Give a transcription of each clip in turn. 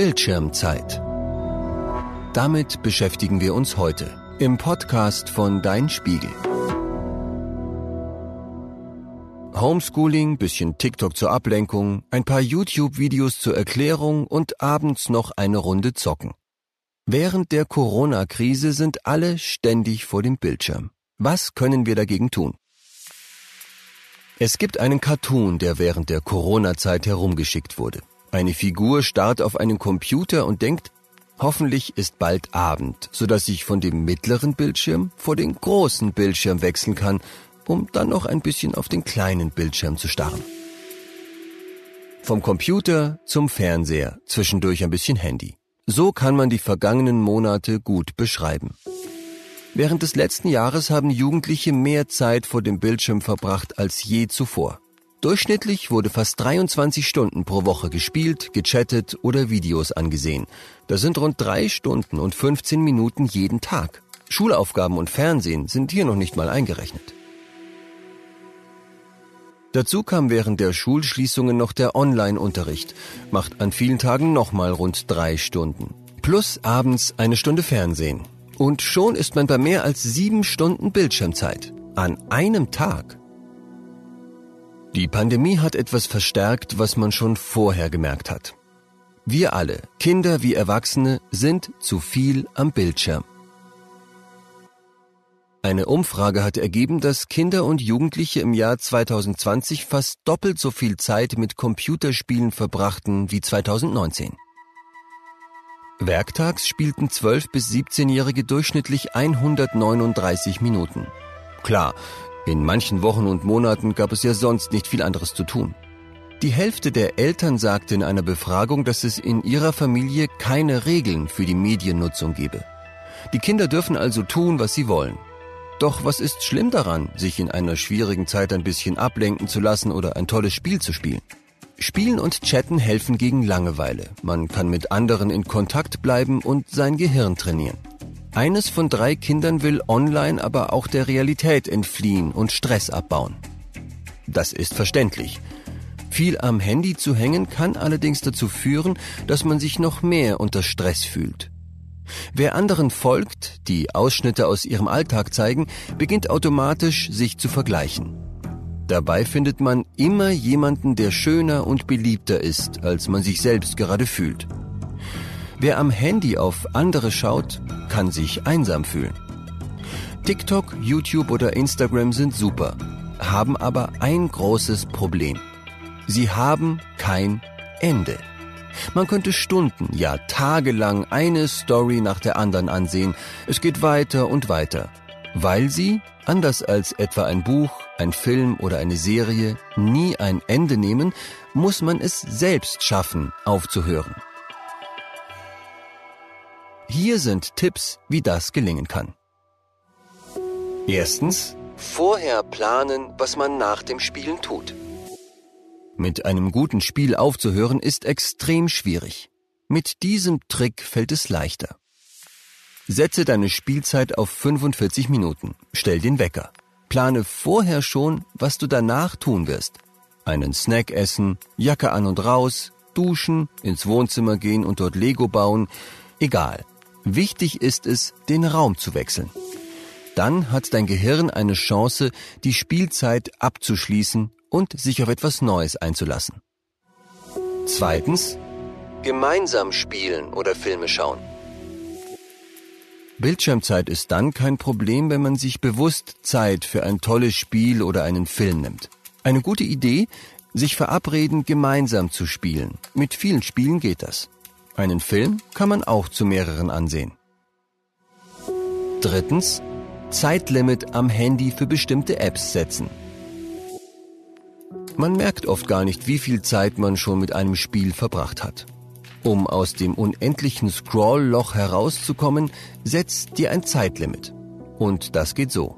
Bildschirmzeit. Damit beschäftigen wir uns heute im Podcast von Dein Spiegel. Homeschooling, bisschen TikTok zur Ablenkung, ein paar YouTube-Videos zur Erklärung und abends noch eine Runde zocken. Während der Corona-Krise sind alle ständig vor dem Bildschirm. Was können wir dagegen tun? Es gibt einen Cartoon, der während der Corona-Zeit herumgeschickt wurde. Eine Figur starrt auf einen Computer und denkt, hoffentlich ist bald Abend, sodass ich von dem mittleren Bildschirm vor den großen Bildschirm wechseln kann, um dann noch ein bisschen auf den kleinen Bildschirm zu starren. Vom Computer zum Fernseher, zwischendurch ein bisschen Handy. So kann man die vergangenen Monate gut beschreiben. Während des letzten Jahres haben Jugendliche mehr Zeit vor dem Bildschirm verbracht als je zuvor. Durchschnittlich wurde fast 23 Stunden pro Woche gespielt, gechattet oder Videos angesehen. Das sind rund drei Stunden und 15 Minuten jeden Tag. Schulaufgaben und Fernsehen sind hier noch nicht mal eingerechnet. Dazu kam während der Schulschließungen noch der Online-Unterricht, macht an vielen Tagen nochmal rund drei Stunden. Plus abends eine Stunde Fernsehen. Und schon ist man bei mehr als sieben Stunden Bildschirmzeit. An einem Tag. Die Pandemie hat etwas verstärkt, was man schon vorher gemerkt hat. Wir alle, Kinder wie Erwachsene, sind zu viel am Bildschirm. Eine Umfrage hat ergeben, dass Kinder und Jugendliche im Jahr 2020 fast doppelt so viel Zeit mit Computerspielen verbrachten wie 2019. Werktags spielten 12- bis 17-Jährige durchschnittlich 139 Minuten. Klar, in manchen Wochen und Monaten gab es ja sonst nicht viel anderes zu tun. Die Hälfte der Eltern sagte in einer Befragung, dass es in ihrer Familie keine Regeln für die Mediennutzung gebe. Die Kinder dürfen also tun, was sie wollen. Doch was ist schlimm daran, sich in einer schwierigen Zeit ein bisschen ablenken zu lassen oder ein tolles Spiel zu spielen? Spielen und Chatten helfen gegen Langeweile. Man kann mit anderen in Kontakt bleiben und sein Gehirn trainieren. Eines von drei Kindern will online aber auch der Realität entfliehen und Stress abbauen. Das ist verständlich. Viel am Handy zu hängen kann allerdings dazu führen, dass man sich noch mehr unter Stress fühlt. Wer anderen folgt, die Ausschnitte aus ihrem Alltag zeigen, beginnt automatisch sich zu vergleichen. Dabei findet man immer jemanden, der schöner und beliebter ist, als man sich selbst gerade fühlt. Wer am Handy auf andere schaut, kann sich einsam fühlen. TikTok, YouTube oder Instagram sind super, haben aber ein großes Problem. Sie haben kein Ende. Man könnte Stunden, ja tagelang eine Story nach der anderen ansehen. Es geht weiter und weiter, weil sie, anders als etwa ein Buch, ein Film oder eine Serie nie ein Ende nehmen, muss man es selbst schaffen, aufzuhören. Hier sind Tipps, wie das gelingen kann. Erstens, vorher planen, was man nach dem Spielen tut. Mit einem guten Spiel aufzuhören ist extrem schwierig. Mit diesem Trick fällt es leichter. Setze deine Spielzeit auf 45 Minuten. Stell den Wecker. Plane vorher schon, was du danach tun wirst. Einen Snack essen, Jacke an und raus, duschen, ins Wohnzimmer gehen und dort Lego bauen. Egal. Wichtig ist es, den Raum zu wechseln. Dann hat dein Gehirn eine Chance, die Spielzeit abzuschließen und sich auf etwas Neues einzulassen. Zweitens, gemeinsam spielen oder Filme schauen. Bildschirmzeit ist dann kein Problem, wenn man sich bewusst Zeit für ein tolles Spiel oder einen Film nimmt. Eine gute Idee, sich verabreden, gemeinsam zu spielen. Mit vielen Spielen geht das. Einen Film kann man auch zu mehreren ansehen. Drittens, Zeitlimit am Handy für bestimmte Apps setzen. Man merkt oft gar nicht, wie viel Zeit man schon mit einem Spiel verbracht hat. Um aus dem unendlichen Scroll-Loch herauszukommen, setzt dir ein Zeitlimit. Und das geht so.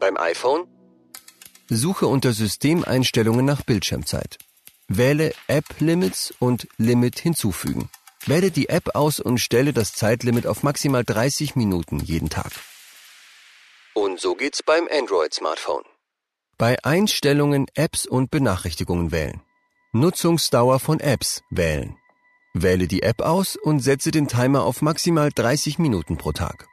Beim iPhone suche unter Systemeinstellungen nach Bildschirmzeit. Wähle App Limits und Limit hinzufügen. Wähle die App aus und stelle das Zeitlimit auf maximal 30 Minuten jeden Tag. Und so geht's beim Android-Smartphone. Bei Einstellungen Apps und Benachrichtigungen wählen. Nutzungsdauer von Apps wählen. Wähle die App aus und setze den Timer auf maximal 30 Minuten pro Tag.